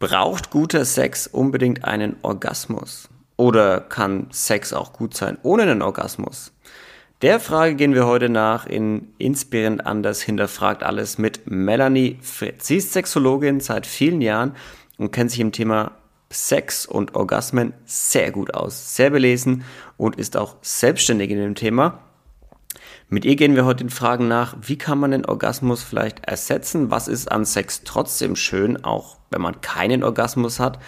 Braucht guter Sex unbedingt einen Orgasmus? Oder kann Sex auch gut sein ohne einen Orgasmus? Der Frage gehen wir heute nach in Inspirierend anders hinterfragt alles mit Melanie Fritz. Sie ist Sexologin seit vielen Jahren und kennt sich im Thema Sex und Orgasmen sehr gut aus, sehr belesen und ist auch selbstständig in dem Thema. Mit ihr gehen wir heute den Fragen nach, wie kann man den Orgasmus vielleicht ersetzen? Was ist an Sex trotzdem schön, auch wenn man keinen Orgasmus hat?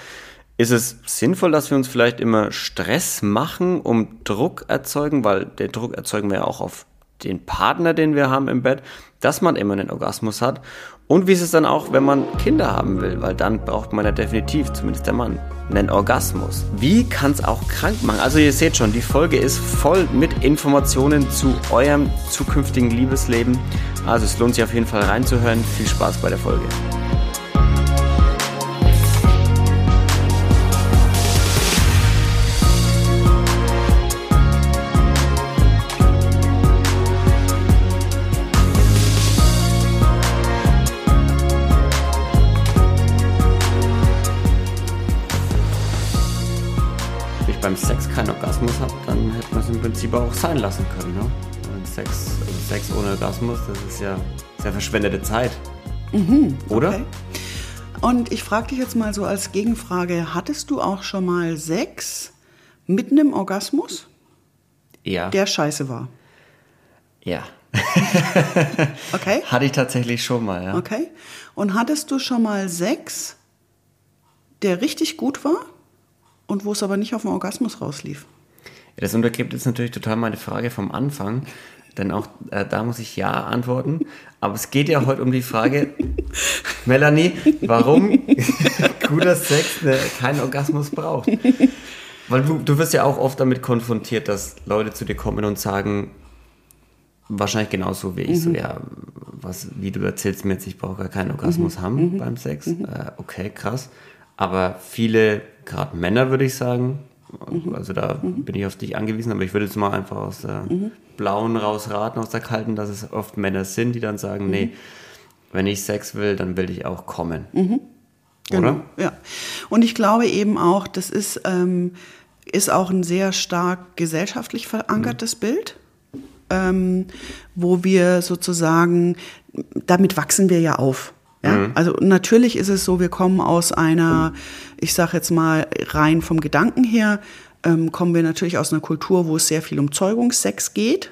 Ist es sinnvoll, dass wir uns vielleicht immer Stress machen, um Druck erzeugen, weil den Druck erzeugen wir ja auch auf den Partner, den wir haben im Bett, dass man immer einen Orgasmus hat? Und wie ist es dann auch, wenn man Kinder haben will? Weil dann braucht man ja definitiv, zumindest der Mann, einen Orgasmus. Wie kann es auch krank machen? Also ihr seht schon, die Folge ist voll mit Informationen zu eurem zukünftigen Liebesleben. Also es lohnt sich auf jeden Fall reinzuhören. Viel Spaß bei der Folge. Sein lassen können. Ne? Sex, also Sex ohne Orgasmus, das ist ja sehr verschwendete Zeit. Mhm, Oder? Okay. Und ich frage dich jetzt mal so als Gegenfrage, hattest du auch schon mal Sex mit einem Orgasmus? Ja. Der scheiße war. Ja. okay. Hatte ich tatsächlich schon mal, ja. Okay. Und hattest du schon mal Sex, der richtig gut war? und wo es aber nicht auf den Orgasmus rauslief. Das untergräbt jetzt natürlich total meine Frage vom Anfang, denn auch äh, da muss ich ja antworten. Aber es geht ja heute um die Frage, Melanie, warum guter Sex ne, keinen Orgasmus braucht. Weil du, du wirst ja auch oft damit konfrontiert, dass Leute zu dir kommen und sagen, wahrscheinlich genauso wie ich, mhm. so ja, was, wie du erzählst mir jetzt, ich brauche gar keinen Orgasmus mhm. haben mhm. beim Sex. Mhm. Äh, okay, krass. Aber viele, gerade Männer würde ich sagen, mhm. also da mhm. bin ich auf dich angewiesen, aber ich würde jetzt mal einfach aus der mhm. blauen rausraten, aus der kalten, dass es oft Männer sind, die dann sagen, mhm. nee, wenn ich Sex will, dann will ich auch kommen. Mhm. Genau, Oder? ja. Und ich glaube eben auch, das ist, ähm, ist auch ein sehr stark gesellschaftlich verankertes mhm. Bild. Ähm, wo wir sozusagen, damit wachsen wir ja auf. Ja, mhm. also natürlich ist es so, wir kommen aus einer, ich sage jetzt mal rein vom Gedanken her, ähm, kommen wir natürlich aus einer Kultur, wo es sehr viel um Zeugungssex geht.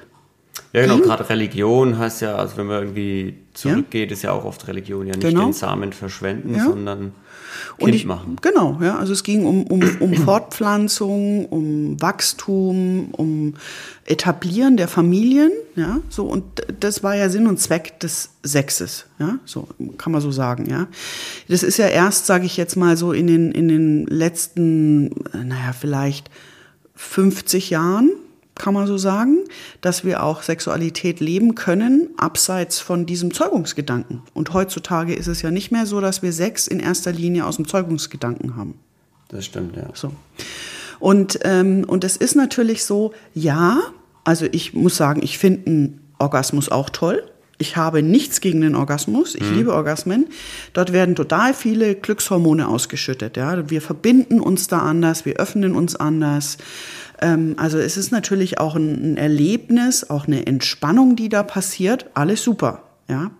Ja, genau, gerade Religion heißt ja, also wenn man irgendwie zurückgeht, ja. ist ja auch oft Religion ja nicht genau. den Samen verschwenden, ja. sondern Kind ich, machen. Genau, ja. Also es ging um, um, um Fortpflanzung, um Wachstum, um Etablieren der Familien, ja. So, und das war ja Sinn und Zweck des Sexes, ja. So kann man so sagen, ja. Das ist ja erst, sage ich jetzt mal so, in den, in den letzten, naja, vielleicht 50 Jahren, kann man so sagen, dass wir auch Sexualität leben können, abseits von diesem Zeugungsgedanken. Und heutzutage ist es ja nicht mehr so, dass wir Sex in erster Linie aus dem Zeugungsgedanken haben. Das stimmt, ja. So. Und, ähm, und es ist natürlich so, ja, also ich muss sagen, ich finde einen Orgasmus auch toll. Ich habe nichts gegen den Orgasmus. Ich mhm. liebe Orgasmen. Dort werden total viele Glückshormone ausgeschüttet. Ja, wir verbinden uns da anders, wir öffnen uns anders. Ähm, also es ist natürlich auch ein, ein Erlebnis, auch eine Entspannung, die da passiert. Alles super, ja.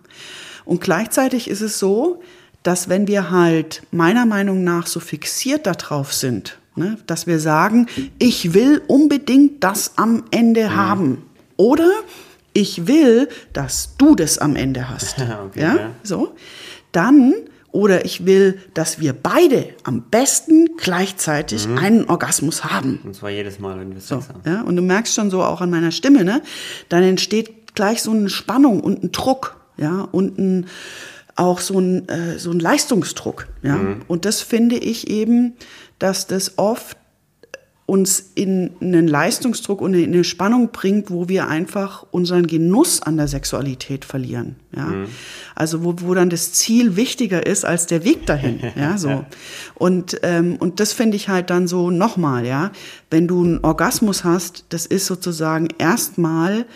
Und gleichzeitig ist es so, dass wenn wir halt meiner Meinung nach so fixiert darauf sind, ne, dass wir sagen, ich will unbedingt das am Ende mhm. haben. Oder ich will, dass du das am Ende hast. okay, ja? ja, so. Dann oder ich will, dass wir beide am besten gleichzeitig mhm. einen Orgasmus haben. Und zwar jedes Mal, wenn wir Sex so, haben. Ja, und du merkst schon so auch an meiner Stimme, ne? Dann entsteht gleich so eine Spannung und ein Druck, ja, und ein, auch so ein, äh, so ein Leistungsdruck, ja. Mhm. Und das finde ich eben, dass das oft uns in einen Leistungsdruck und in eine Spannung bringt, wo wir einfach unseren Genuss an der Sexualität verlieren. Ja? Mhm. Also wo, wo dann das Ziel wichtiger ist als der Weg dahin. ja, so. Und, ähm, und das finde ich halt dann so nochmal, ja, wenn du einen Orgasmus hast, das ist sozusagen erstmal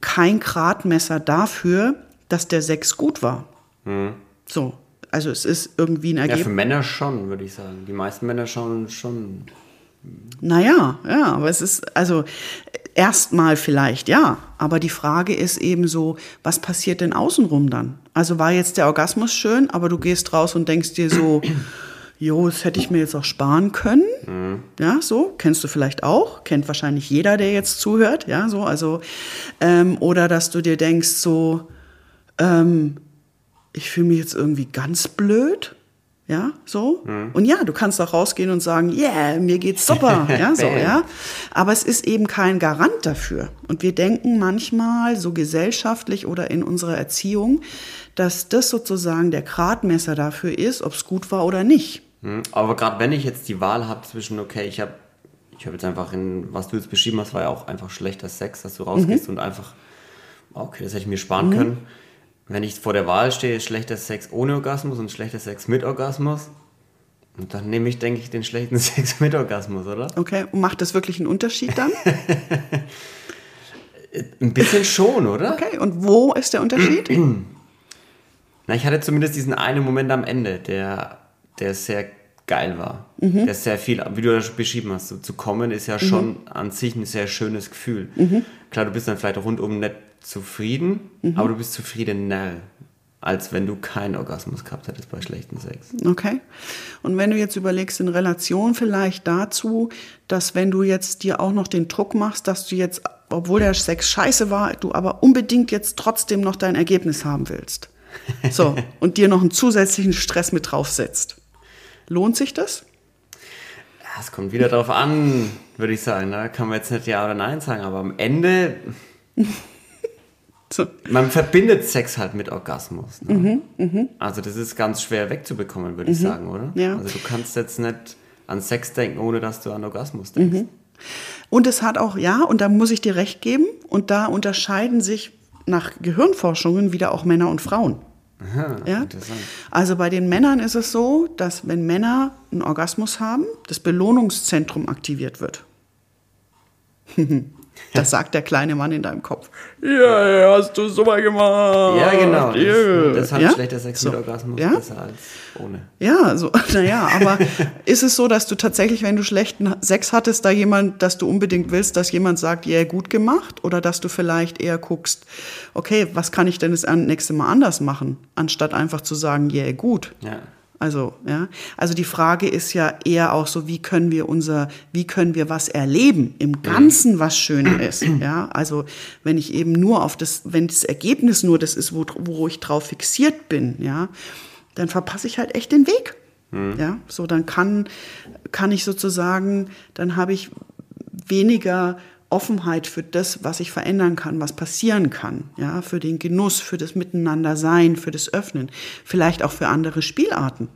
kein Gradmesser dafür, dass der Sex gut war. Mhm. So also es ist irgendwie ein Ja, für Ergebnis. Männer schon, würde ich sagen. Die meisten Männer schauen schon. Naja, ja, aber es ist, also erstmal vielleicht, ja. Aber die Frage ist eben so, was passiert denn außenrum dann? Also war jetzt der Orgasmus schön, aber du gehst raus und denkst dir so, jo, das hätte ich mir jetzt auch sparen können. Ja, so, kennst du vielleicht auch, kennt wahrscheinlich jeder, der jetzt zuhört, ja, so, also, ähm, oder dass du dir denkst so, ähm, ich fühle mich jetzt irgendwie ganz blöd. Ja, so. Und ja, du kannst auch rausgehen und sagen, yeah, mir geht's super. Ja, so, ja. Aber es ist eben kein Garant dafür. Und wir denken manchmal so gesellschaftlich oder in unserer Erziehung, dass das sozusagen der Gradmesser dafür ist, ob es gut war oder nicht. Hm, Aber gerade wenn ich jetzt die Wahl habe zwischen, okay, ich habe ich habe jetzt einfach in, was du jetzt beschrieben hast, war ja auch einfach schlechter Sex, dass du rausgehst und einfach, okay, das hätte ich mir sparen können. Wenn ich vor der Wahl stehe, schlechter Sex ohne Orgasmus und schlechter Sex mit Orgasmus, und dann nehme ich, denke ich, den schlechten Sex mit Orgasmus, oder? Okay, und macht das wirklich einen Unterschied dann? Ein bisschen schon, oder? Okay, und wo ist der Unterschied? Na, ich hatte zumindest diesen einen Moment am Ende, der, der sehr geil war. Mhm. Der sehr viel, wie du das beschrieben hast, so zu kommen ist ja schon an sich ein sehr schönes Gefühl. Mhm. Klar, du bist dann vielleicht rundum nicht zufrieden, Mhm. aber du bist zufriedener, als wenn du keinen Orgasmus gehabt hättest bei schlechtem Sex. Okay. Und wenn du jetzt überlegst, in Relation vielleicht dazu, dass wenn du jetzt dir auch noch den Druck machst, dass du jetzt, obwohl der Sex scheiße war, du aber unbedingt jetzt trotzdem noch dein Ergebnis haben willst. So, und dir noch einen zusätzlichen Stress mit draufsetzt. Lohnt sich das? Es kommt wieder drauf an, würde ich sagen. Da kann man jetzt nicht Ja oder Nein sagen, aber am Ende, So. man verbindet Sex halt mit Orgasmus. Ne? Mhm, Also das ist ganz schwer wegzubekommen, würde ich sagen, oder? Ja. Also du kannst jetzt nicht an Sex denken, ohne dass du an Orgasmus Mhm. denkst. Und es hat auch, ja, und da muss ich dir recht geben, und da unterscheiden sich nach Gehirnforschungen wieder auch Männer und Frauen. Aha, Ja? Also bei den Männern ist es so, dass wenn Männer einen Orgasmus haben, das Belohnungszentrum aktiviert wird. Das sagt der kleine Mann in deinem Kopf. Ja, ja, hast du super gemacht. Ja, genau. Yeah. Das, das hat ja? schlechter Sex So. mit Orgasmus Ja? besser als ohne. Ja, so, naja, aber ist es so, dass du tatsächlich, wenn du schlechten Sex hattest, da jemand, dass du unbedingt willst, dass jemand sagt, ja, gut gemacht? Oder dass du vielleicht eher guckst, okay, was kann ich denn das nächste Mal anders machen, anstatt einfach zu sagen, ja, gut. Ja. Also, ja. Also die Frage ist ja eher auch so, wie können wir unser, wie können wir was erleben im Ganzen, was schön ist. Ja. Also, wenn ich eben nur auf das, wenn das Ergebnis nur das ist, wo, wo ich drauf fixiert bin, ja, dann verpasse ich halt echt den Weg. Ja. So, dann kann, kann ich sozusagen, dann habe ich weniger Offenheit für das, was ich verändern kann, was passieren kann, ja, für den Genuss, für das Miteinandersein, für das Öffnen, vielleicht auch für andere Spielarten.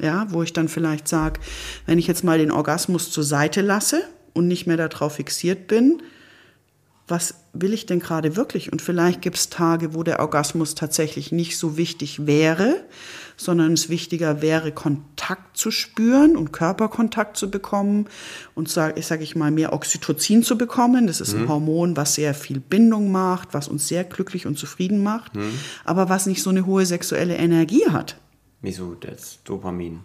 Ja, wo ich dann vielleicht sage, wenn ich jetzt mal den Orgasmus zur Seite lasse und nicht mehr darauf fixiert bin, was will ich denn gerade wirklich? Und vielleicht gibt es Tage, wo der Orgasmus tatsächlich nicht so wichtig wäre, sondern es wichtiger wäre, Kontakt zu spüren und Körperkontakt zu bekommen und sag, ich sage ich mal mehr Oxytocin zu bekommen. Das ist ein Hormon, was sehr viel Bindung macht, was uns sehr glücklich und zufrieden macht, aber was nicht so eine hohe sexuelle Energie hat. Wie so das Dopamin.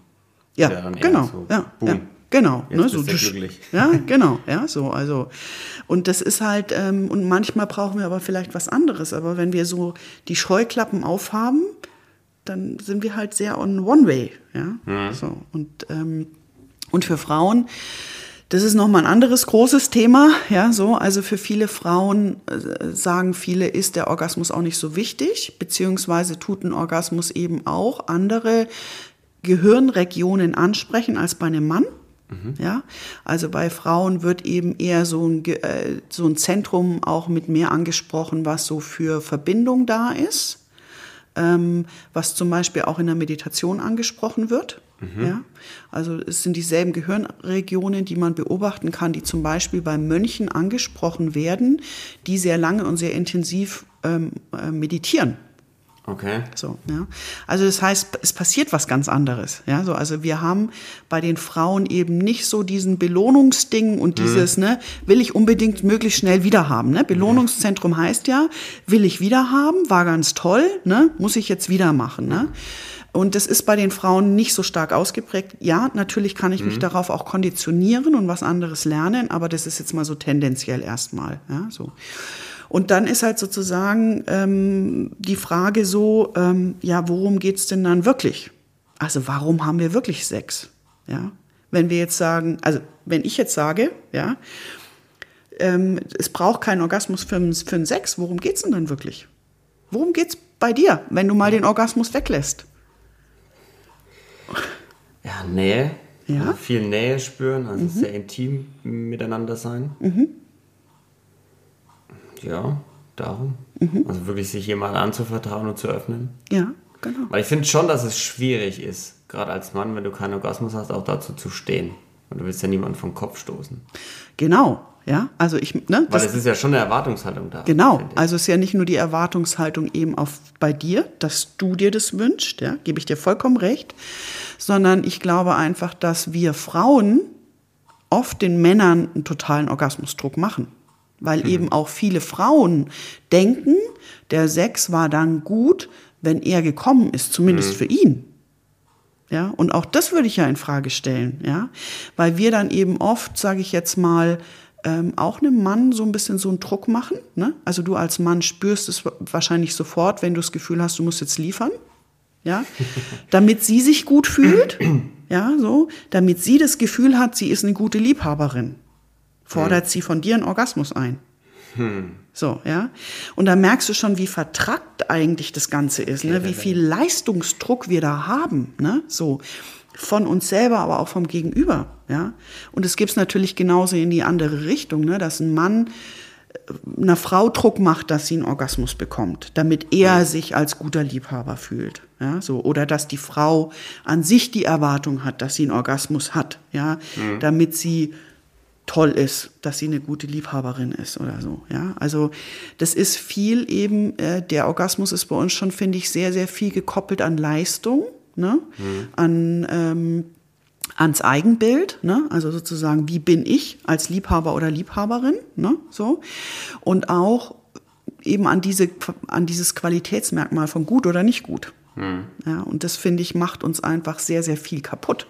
Ja, genau. so, ja, boom. ja, genau. Jetzt du tsch- glücklich. Ja, genau. Ja, so. Also, und das ist halt, ähm, und manchmal brauchen wir aber vielleicht was anderes. Aber wenn wir so die Scheuklappen aufhaben, dann sind wir halt sehr on one way. Ja, Mhm. so. Und, ähm, und für Frauen, das ist nochmal ein anderes großes Thema. Ja, so. Also für viele Frauen äh, sagen viele, ist der Orgasmus auch nicht so wichtig, beziehungsweise tut ein Orgasmus eben auch andere Gehirnregionen ansprechen als bei einem Mann. Ja, also bei Frauen wird eben eher so ein, äh, so ein Zentrum auch mit mehr angesprochen, was so für Verbindung da ist, ähm, was zum Beispiel auch in der Meditation angesprochen wird. Ja, also es sind dieselben Gehirnregionen, die man beobachten kann, die zum Beispiel bei Mönchen angesprochen werden, die sehr lange und sehr intensiv ähm, äh, meditieren. Okay. So, ja. Also das heißt, es passiert was ganz anderes. Ja, so, also wir haben bei den Frauen eben nicht so diesen Belohnungsding und dieses, ne, will ich unbedingt möglichst schnell wieder haben. Ne? Belohnungszentrum heißt ja, will ich wieder haben, war ganz toll, ne, muss ich jetzt wieder machen. Ne? Und das ist bei den Frauen nicht so stark ausgeprägt. Ja, natürlich kann ich mich darauf auch konditionieren und was anderes lernen, aber das ist jetzt mal so tendenziell erstmal. Ja, so. Und dann ist halt sozusagen ähm, die Frage so, ähm, ja, worum geht's denn dann wirklich? Also warum haben wir wirklich Sex? Ja, wenn wir jetzt sagen, also wenn ich jetzt sage, ja, ähm, es braucht keinen Orgasmus für, einen- für einen Sex, worum geht's denn dann wirklich? Worum geht's bei dir, wenn du mal den Orgasmus weglässt? Ja, Nähe. Ja. Mhm. Also viel Nähe spüren, also sehr intim miteinander sein. Ja, darum. Mhm. Also wirklich sich jemand anzuvertrauen und zu öffnen. Ja, genau. Weil ich finde schon, dass es schwierig ist, gerade als Mann, wenn du keinen Orgasmus hast, auch dazu zu stehen. Und du willst ja niemanden vom Kopf stoßen. Genau, ja. Also ich, ne, Weil das, es ist ja schon eine Erwartungshaltung da. Genau, also es ist ja nicht nur die Erwartungshaltung eben auf bei dir, dass du dir das wünschst, ja, gebe ich dir vollkommen recht, sondern ich glaube einfach, dass wir Frauen oft den Männern einen totalen Orgasmusdruck machen, weil eben auch viele Frauen denken, der Sex war dann gut, wenn er gekommen ist, zumindest für ihn. Ja, und auch das würde ich ja in Frage stellen, ja, weil wir dann eben oft, sage ich jetzt mal, ähm, auch einem Mann so ein bisschen so einen Druck machen. Ne? Also du als Mann spürst es wahrscheinlich sofort, wenn du das Gefühl hast, du musst jetzt liefern, ja, damit sie sich gut fühlt, ja, so, damit sie das Gefühl hat, sie ist eine gute Liebhaberin, fordert sie von dir einen Orgasmus ein. So, ja. Und da merkst du schon, wie vertrackt eigentlich das Ganze ist, ne? wie viel Leistungsdruck wir da haben, ne? So. Von uns selber, aber auch vom Gegenüber, ja. Und es gibt's natürlich genauso in die andere Richtung, ne? Dass ein Mann äh, einer Frau Druck macht, dass sie einen Orgasmus bekommt, damit er sich als guter Liebhaber fühlt, ja, so oder dass die Frau an sich die Erwartung hat, dass sie einen Orgasmus hat, ja, damit sie toll ist, dass sie eine gute Liebhaberin ist oder so. Ja, also das ist viel eben. Äh, der Orgasmus ist bei uns schon, finde ich, sehr, sehr viel gekoppelt an Leistung, ne, an ähm, ans Eigenbild, ne? also sozusagen, wie bin ich als Liebhaber oder Liebhaberin, ne? so und auch eben an diese an dieses Qualitätsmerkmal von gut oder nicht gut. Ja, und das finde ich macht uns einfach sehr, sehr viel kaputt.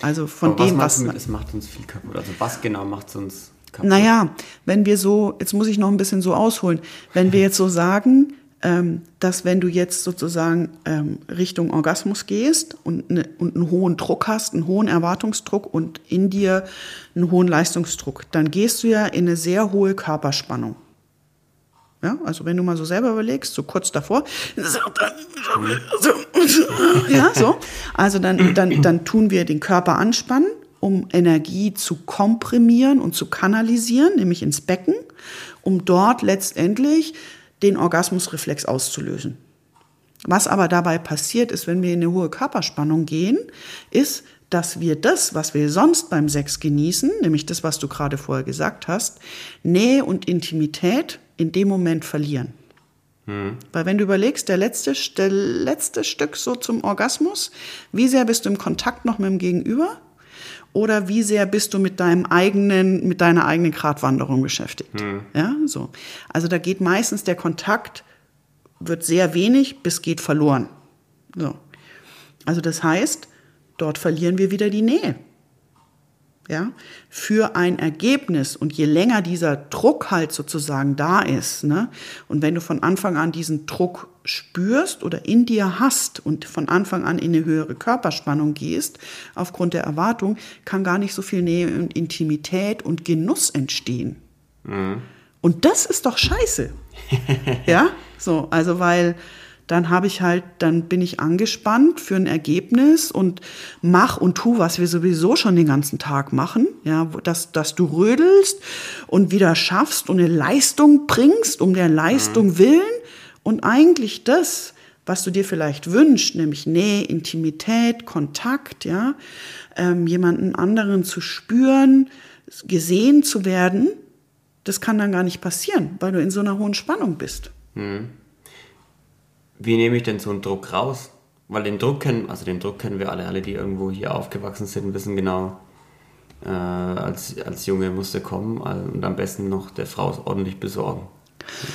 Also von Aber was dem, was du mit, es macht uns viel kaputt? Also was genau macht es uns kaputt? naja, wenn wir so, jetzt muss ich noch ein bisschen so ausholen, wenn wir jetzt so sagen, ähm, dass wenn du jetzt sozusagen ähm, Richtung Orgasmus gehst und, ne, und einen hohen Druck hast, einen hohen Erwartungsdruck und in dir einen hohen Leistungsdruck, dann gehst du ja in eine sehr hohe Körperspannung. Ja, also wenn du mal so selber überlegst, so kurz davor, ja, so, also dann, dann, dann tun wir den Körper anspannen, um Energie zu komprimieren und zu kanalisieren, nämlich ins Becken, um dort letztendlich den Orgasmusreflex auszulösen. Was aber dabei passiert ist, wenn wir in eine hohe Körperspannung gehen, ist, dass wir das, was wir sonst beim Sex genießen, nämlich das, was du gerade vorher gesagt hast, Nähe und Intimität in dem Moment verlieren. Weil wenn du überlegst, der letzte, der letzte Stück so zum Orgasmus, wie sehr bist du im Kontakt noch mit dem Gegenüber? Oder wie sehr bist du mit deinem eigenen, mit deiner eigenen Gratwanderung beschäftigt? Ja, so. Also da geht meistens der Kontakt, wird sehr wenig bis geht verloren. So. Also das heißt, dort verlieren wir wieder die Nähe. Ja, für ein Ergebnis und je länger dieser Druck halt sozusagen da ist, ne, und wenn du von Anfang an diesen Druck spürst oder in dir hast und von Anfang an in eine höhere Körperspannung gehst, aufgrund der Erwartung, kann gar nicht so viel Nähe und Intimität und Genuss entstehen. Und das ist doch scheiße. ja, so, also weil dann habe ich halt, dann bin ich angespannt für ein Ergebnis und mach und tu, was wir sowieso schon den ganzen Tag machen, ja, dass, dass du rödelst und wieder schaffst und eine Leistung bringst, um der Leistung willen. Und eigentlich das, was du dir vielleicht wünschst, nämlich Nähe, Intimität, Kontakt, ja, ähm, jemanden anderen zu spüren, gesehen zu werden, das kann dann gar nicht passieren, weil du in so einer hohen Spannung bist. Wie nehme ich denn so einen Druck raus? Weil den Druck kennen, also den Druck kennen wir alle, alle, die irgendwo hier aufgewachsen sind, wissen genau, äh, als, als Junge musste kommen und am besten noch der Frau ordentlich besorgen,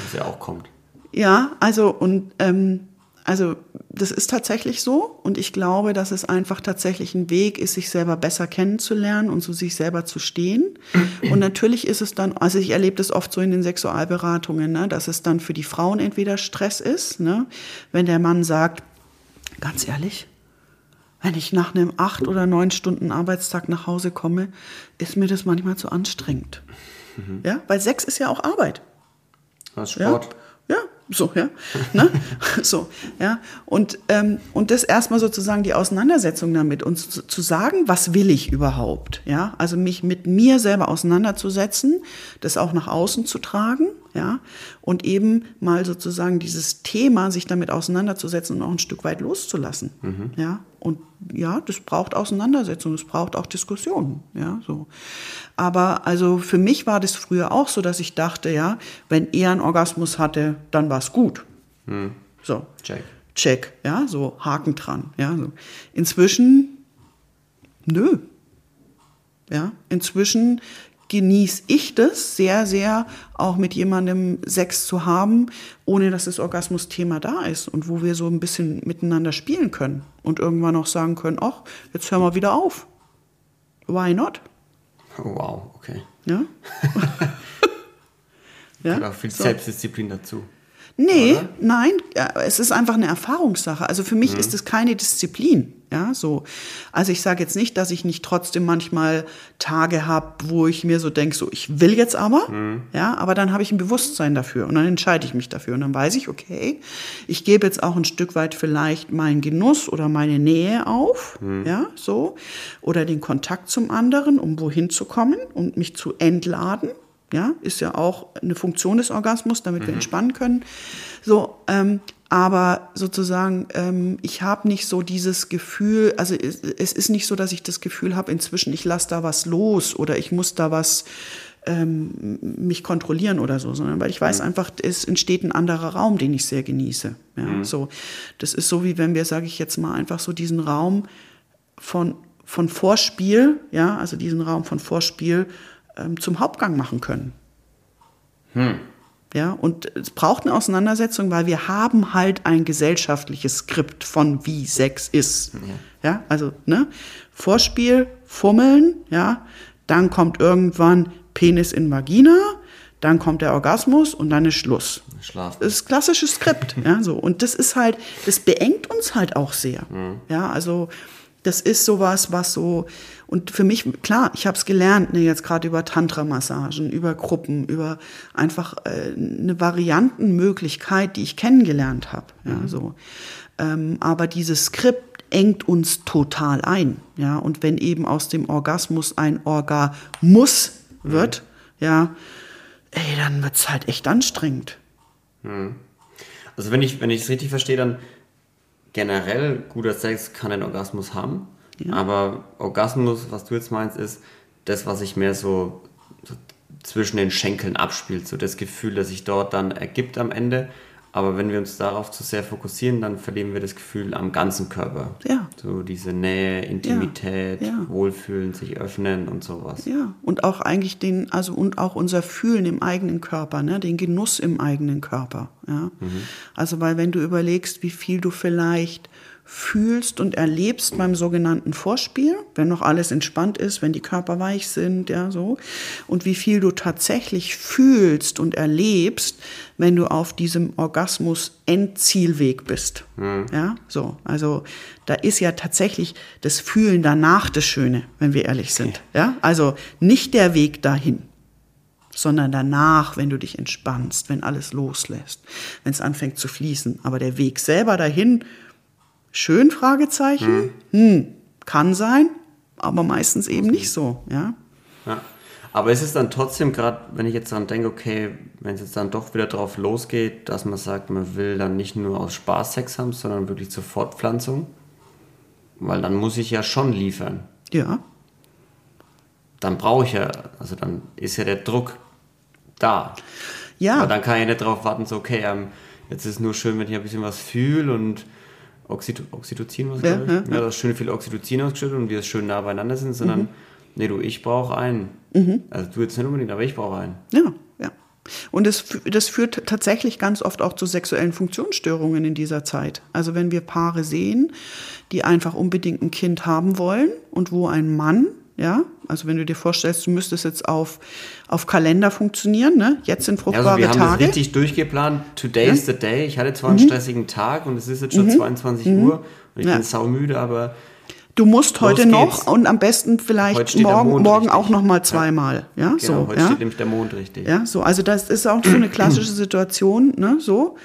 dass er auch kommt. Ja, also und ähm, also das ist tatsächlich so und ich glaube, dass es einfach tatsächlich ein Weg ist, sich selber besser kennenzulernen und zu sich selber zu stehen. Und natürlich ist es dann, also ich erlebe das oft so in den Sexualberatungen, ne, dass es dann für die Frauen entweder Stress ist, ne, wenn der Mann sagt, ganz ehrlich, wenn ich nach einem acht oder neun Stunden Arbeitstag nach Hause komme, ist mir das manchmal zu anstrengend. Mhm. Ja, weil Sex ist ja auch Arbeit. Das ist Sport. Ja, ja so, ja. ne? so, ja. Und, ähm, und das erstmal sozusagen die Auseinandersetzung damit, uns zu, zu, sagen, was will ich überhaupt, ja. Also mich mit mir selber auseinanderzusetzen, das auch nach außen zu tragen, ja. Und eben mal sozusagen dieses Thema, sich damit auseinanderzusetzen und auch ein Stück weit loszulassen, mhm. ja. Und ja, das braucht Auseinandersetzung, es braucht auch Diskussionen, ja, so. Aber also für mich war das früher auch so, dass ich dachte, ja, wenn er einen Orgasmus hatte, dann war es gut. Hm. So. Check. Check, ja, so Haken dran, ja. So. Inzwischen, nö. Ja, inzwischen genieße ich das sehr, sehr, auch mit jemandem Sex zu haben, ohne dass das Orgasmus-Thema da ist und wo wir so ein bisschen miteinander spielen können und irgendwann auch sagen können, ach, jetzt hören wir wieder auf. Why not? Oh, wow, okay. Ja? ja? Auch viel so. Selbstdisziplin dazu. Nee, Oder? nein, es ist einfach eine Erfahrungssache. Also für mich mhm. ist es keine Disziplin. Ja, so. Also ich sage jetzt nicht, dass ich nicht trotzdem manchmal Tage habe, wo ich mir so denke, so ich will jetzt aber, mhm. ja, aber dann habe ich ein Bewusstsein dafür und dann entscheide ich mich dafür und dann weiß ich, okay, ich gebe jetzt auch ein Stück weit vielleicht meinen Genuss oder meine Nähe auf, mhm. ja, so, oder den Kontakt zum anderen, um wohin zu kommen und mich zu entladen, ja, ist ja auch eine Funktion des Orgasmus, damit mhm. wir entspannen können. So, ähm, aber sozusagen, ähm, ich habe nicht so dieses Gefühl, also es, es, ist nicht so, dass ich das Gefühl habe, inzwischen, ich lasse da was los oder ich muss da was ähm, mich kontrollieren oder so, sondern weil ich weiß mhm. einfach, es entsteht ein anderer Raum, den ich sehr genieße. Ja, mhm. so, das ist so wie wenn wir, sage ich jetzt mal, einfach so diesen Raum von, von Vorspiel, ja, also diesen Raum von Vorspiel ähm, zum Hauptgang machen können. Hm. Ja, und es braucht eine Auseinandersetzung, weil wir haben halt ein gesellschaftliches Skript von wie Sex ist. Ja, ja also, ne? Vorspiel, Fummeln, ja, dann kommt irgendwann Penis in Vagina, dann kommt der Orgasmus und dann ist Schluss. Schlaf. Das ist klassisches Skript, ja, so. Und das ist halt, das beengt uns halt auch sehr. Mhm. Ja, also, das ist sowas, was so, und für mich, klar, ich habe es gelernt, ne, jetzt gerade über Tantra-Massagen, über Gruppen, über einfach äh, eine Variantenmöglichkeit, die ich kennengelernt habe. Ja, mhm. so. Ähm, aber dieses Skript engt uns total ein. Ja, und wenn eben aus dem Orgasmus ein Orgamus wird, mhm. ja, ey, dann wird's halt echt anstrengend. Mhm. Also wenn ich, wenn ich es richtig verstehe, dann generell guter Sex kann einen Orgasmus haben. Ja. Aber Orgasmus, was du jetzt meinst, ist das, was sich mehr so, so, zwischen den Schenkeln abspielt. So das Gefühl, das sich dort dann ergibt am Ende. Aber wenn wir uns darauf zu sehr fokussieren, dann verlieren wir das Gefühl am ganzen Körper. Ja. So diese Nähe, Intimität, ja. Ja. Wohlfühlen, sich öffnen und sowas. Ja, und auch eigentlich den, also und auch unser Fühlen im eigenen Körper, ne, den Genuss im eigenen Körper. Ja. Mhm. Also weil wenn du überlegst, wie viel du vielleicht fühlst und erlebst beim sogenannten Vorspiel, wenn noch alles entspannt ist, wenn die Körper weich sind, ja, so. Und wie viel du tatsächlich fühlst und erlebst, wenn du auf diesem Orgasmus Endzielweg bist. Mhm. Ja, so. Also, da ist ja tatsächlich das Fühlen danach das Schöne, wenn wir ehrlich sind. Ja, also nicht der Weg dahin sondern danach, wenn du dich entspannst, wenn alles loslässt, wenn es anfängt zu fließen. Aber der Weg selber dahin, Schön? Fragezeichen. Hm. Hm, kann sein, aber meistens eben nicht so, ja. ja. Aber ist es dann trotzdem gerade, wenn ich jetzt daran denke, okay, wenn es jetzt dann doch wieder drauf losgeht, dass man sagt, man will dann nicht nur aus Spaß Sex haben, sondern wirklich zur Fortpflanzung? Weil dann muss ich ja schon liefern. Ja. Dann brauche ich ja, also dann ist ja der Druck da. Ja. Aber dann kann ich nicht darauf warten, so, okay, ähm, Jetzt ist es nur schön, wenn ich ein bisschen was fühle und Oxyto Oxytocin, was Ja, glaube ich. ja, Ja, ja. da ist schön viel Oxytocin ausgeschüttet und wir schön nah beieinander sind, sondern Mhm. nee, du, ich brauche einen. Also du jetzt nicht unbedingt, aber ich brauche einen. Ja, ja. Und das, das führt tatsächlich ganz oft auch zu sexuellen Funktionsstörungen in dieser Zeit. Also wenn wir Paare sehen, die einfach unbedingt ein Kind haben wollen und wo ein Mann, ja, also wenn du dir vorstellst, du müsstest jetzt auf, auf Kalender funktionieren, ne? jetzt sind Ja, fruchtbare also wir haben Tage. Mhm. das richtig durchgeplant. Today is the day. Ich hatte zwar einen stressigen Tag und es ist jetzt schon 22 Uhr und ich Ja. bin saumüde, aber Du musst heute noch geht's. und am besten vielleicht morgen, morgen auch noch mal zweimal. Ja, genau, so. heute ja? steht nämlich der Mond richtig. Ja, so, also das ist auch so eine klassische Situation, ne, so,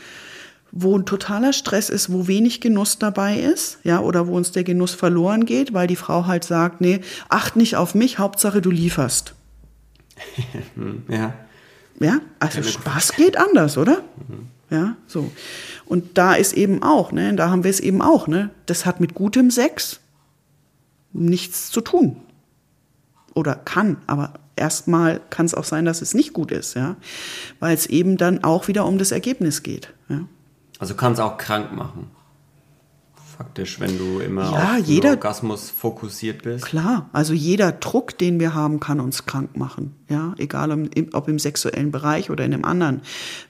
wo ein totaler Stress ist, wo wenig Genuss dabei ist, ja, oder wo uns der Genuss verloren geht, weil die Frau halt sagt, nee, acht nicht auf mich, Hauptsache du lieferst. Ja. Ja, also Spaß geht anders, oder? Ja, so. Und da ist eben auch, ne, da haben wir es eben auch, ne, das hat mit gutem Sex nichts zu tun. Oder kann, aber erstmal kann es auch sein, dass es nicht gut ist, ja, weil es eben dann auch wieder um das Ergebnis geht. Ja. Also kann es auch krank machen. Faktisch, wenn du immer Ja, auf jeder- den Orgasmus fokussiert bist. Klar, also jeder Druck, den wir haben, kann uns krank machen. Ja, egal ob im sexuellen Bereich oder in einem anderen.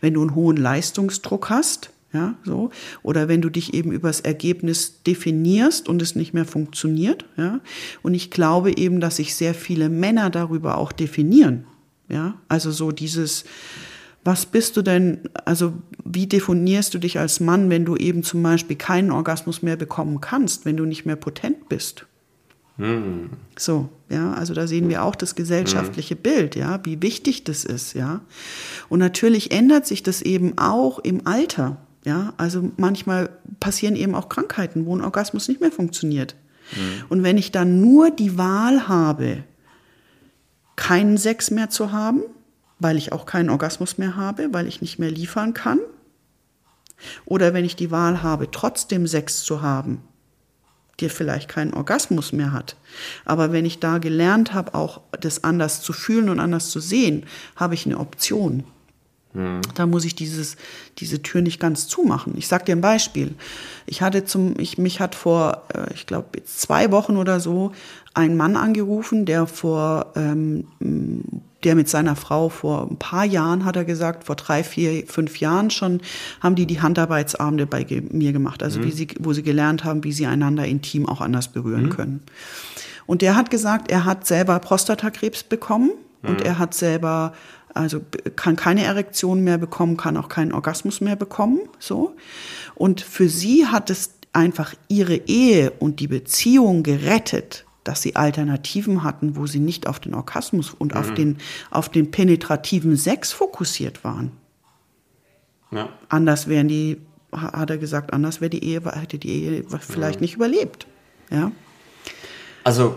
Wenn du einen hohen Leistungsdruck hast, ja, so, oder wenn du dich eben übers Ergebnis definierst und es nicht mehr funktioniert, ja. Und ich glaube eben, dass sich sehr viele Männer darüber auch definieren. Ja, also so dieses, was bist du denn, also wie definierst du dich als Mann, wenn du eben zum Beispiel keinen Orgasmus mehr bekommen kannst, wenn du nicht mehr potent bist? So, ja, also da sehen wir auch das gesellschaftliche Bild, ja, wie wichtig das ist, ja. Und natürlich ändert sich das eben auch im Alter, ja. Also manchmal passieren eben auch Krankheiten, wo ein Orgasmus nicht mehr funktioniert. Und wenn ich dann nur die Wahl habe, keinen Sex mehr zu haben, weil ich auch keinen Orgasmus mehr habe, weil ich nicht mehr liefern kann, oder wenn ich die Wahl habe, trotzdem Sex zu haben, der vielleicht keinen Orgasmus mehr hat. Aber wenn ich da gelernt habe, auch das anders zu fühlen und anders zu sehen, habe ich eine Option. Da muss ich dieses, diese Tür nicht ganz zumachen. Ich sage dir ein Beispiel. Ich hatte zum, ich, mich hat vor, äh, ich glaube, zwei Wochen oder so ein Mann angerufen, der vor, ähm, der mit seiner Frau vor ein paar Jahren, hat er gesagt, vor drei, vier, fünf Jahren schon, haben die die Handarbeitsabende bei mir gemacht. Also wie sie, wo sie gelernt haben, wie sie einander intim auch anders berühren können. Und der hat gesagt, er hat selber Prostatakrebs bekommen und er hat selber, also kann keine Erektion mehr bekommen, kann auch keinen Orgasmus mehr bekommen, so. Und für sie hat es einfach ihre Ehe und die Beziehung gerettet, dass sie Alternativen hatten, wo sie nicht auf den Orgasmus und auf den, auf den penetrativen Sex fokussiert waren. Ja. Anders wären die, ha- hat er gesagt, anders wäre die Ehe, hätte die Ehe vielleicht nicht überlebt. Ja. Also,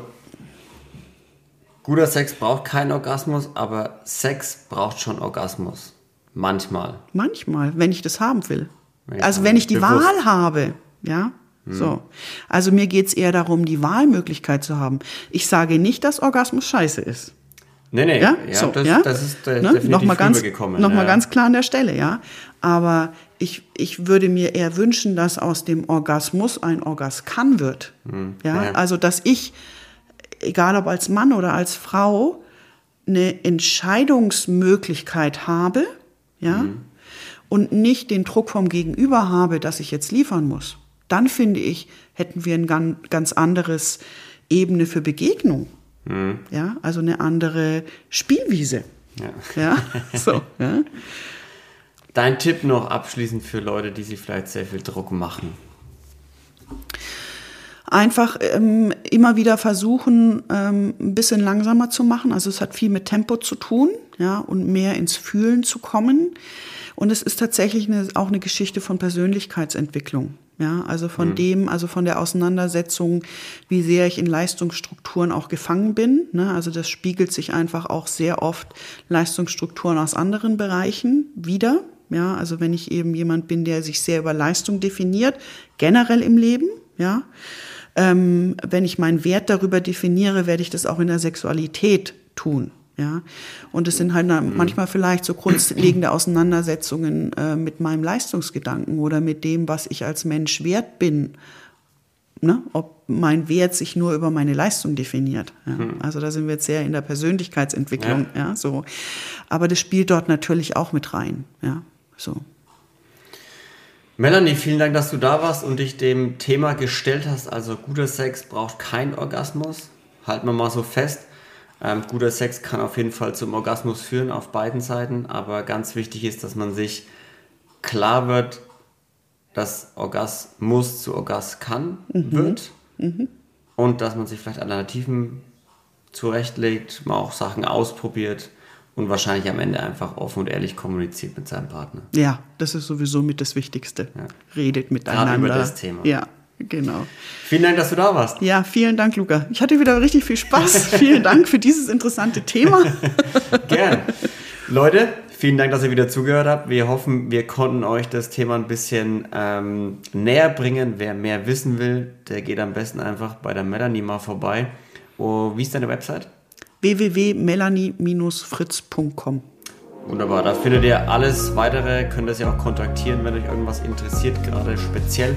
guter Sex braucht keinen Orgasmus, aber Sex braucht schon Orgasmus. Manchmal. Manchmal, wenn ich das haben will. Wenn also wenn ich die Bewusst. Wahl habe, ja. So. Also mir geht's eher darum, die Wahlmöglichkeit zu haben. Ich sage nicht, dass Orgasmus scheiße ist. Nee, nee, Ja, ja, so, das, ja? das ist äh, Ne? definitiv Nochmal ganz, rübergekommen. ja. ganz klar an der Stelle, ja. Aber ich, ich würde mir eher wünschen, dass aus dem Orgasmus ein Orgaskan wird. Ja? Hm, ja. Also, dass ich, egal ob als Mann oder als Frau, eine Entscheidungsmöglichkeit habe, ja, Hm. und nicht den Druck vom Gegenüber habe, dass ich jetzt liefern muss. Dann finde ich, hätten wir ein gan- ganz anderes Ebene für Begegnung. Hm. Ja, also eine andere Spielwiese. Ja. Ja, so. Ja. Dein Tipp noch abschließend für Leute, die sich vielleicht sehr viel Druck machen. Einfach ähm, immer wieder versuchen, ähm, ein bisschen langsamer zu machen. Also es hat viel mit Tempo zu tun, ja, und mehr ins Fühlen zu kommen. Und es ist tatsächlich eine, auch eine Geschichte von Persönlichkeitsentwicklung. Ja, also von dem, also von der Auseinandersetzung, wie sehr ich in Leistungsstrukturen auch gefangen bin. Ne? Also das spiegelt sich einfach auch sehr oft Leistungsstrukturen aus anderen Bereichen wieder. Ja, also wenn ich eben jemand bin, der sich sehr über Leistung definiert, generell im Leben, ja, ähm, wenn ich meinen Wert darüber definiere, werde ich das auch in der Sexualität tun. Ja, und es sind halt manchmal vielleicht so grundlegende Auseinandersetzungen äh, mit meinem Leistungsgedanken oder mit dem, was ich als Mensch wert bin. Ne? Ob mein Wert sich nur über meine Leistung definiert. Ja? Hm. Also da sind wir jetzt sehr in der Persönlichkeitsentwicklung. Ja. ja. so. Aber das spielt dort natürlich auch mit rein. Ja, so. Melanie, vielen Dank, dass du da warst und dich dem Thema gestellt hast. Also guter Sex braucht keinen Orgasmus. Halten wir mal so fest. Ähm, guter Sex kann auf jeden Fall zum Orgasmus führen auf beiden Seiten, aber ganz wichtig ist, dass man sich klar wird, dass Orgasmus zu Orgas kann, mhm. wird mhm. und dass man sich vielleicht Alternativen zurechtlegt, mal auch Sachen ausprobiert und wahrscheinlich am Ende einfach offen und ehrlich kommuniziert mit seinem Partner. Ja, das ist sowieso mit das Wichtigste. Ja. Redet miteinander. Gerade über das Thema. Ja, Genau. Vielen Dank, dass du da warst. Ja, vielen Dank, Luca. Ich hatte wieder richtig viel Spaß. vielen Dank für dieses interessante Thema. Gern. Leute, vielen Dank, dass ihr wieder zugehört habt. Wir hoffen, wir konnten euch das Thema ein bisschen ähm, näher bringen. Wer mehr wissen will, der geht am besten einfach bei der Melanie mal vorbei. Oh, wie ist deine Website? www.melanie-fritz.com Wunderbar, da findet ihr alles weitere, könnt ihr sie auch kontaktieren, wenn euch irgendwas interessiert, gerade speziell.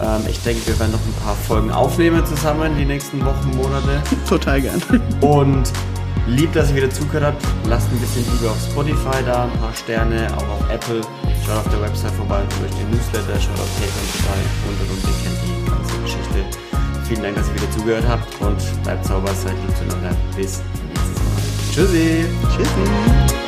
Ähm, ich denke, wir werden noch ein paar Folgen aufnehmen zusammen die nächsten Wochen, Monate. Total gern. Und lieb, dass ihr wieder zugehört habt. Lasst ein bisschen Liebe auf Spotify da, ein paar Sterne, auch auf Apple. Schaut auf der Website vorbei, und durch den Newsletter, schaut auf Patreon vorbei und und und, ihr kennt die ganze Geschichte. Vielen Dank, dass ihr wieder zugehört habt und bleibt sauber, seid lieb zueinander. Bis nächstes Mal. Tschüssi. Tschüssi.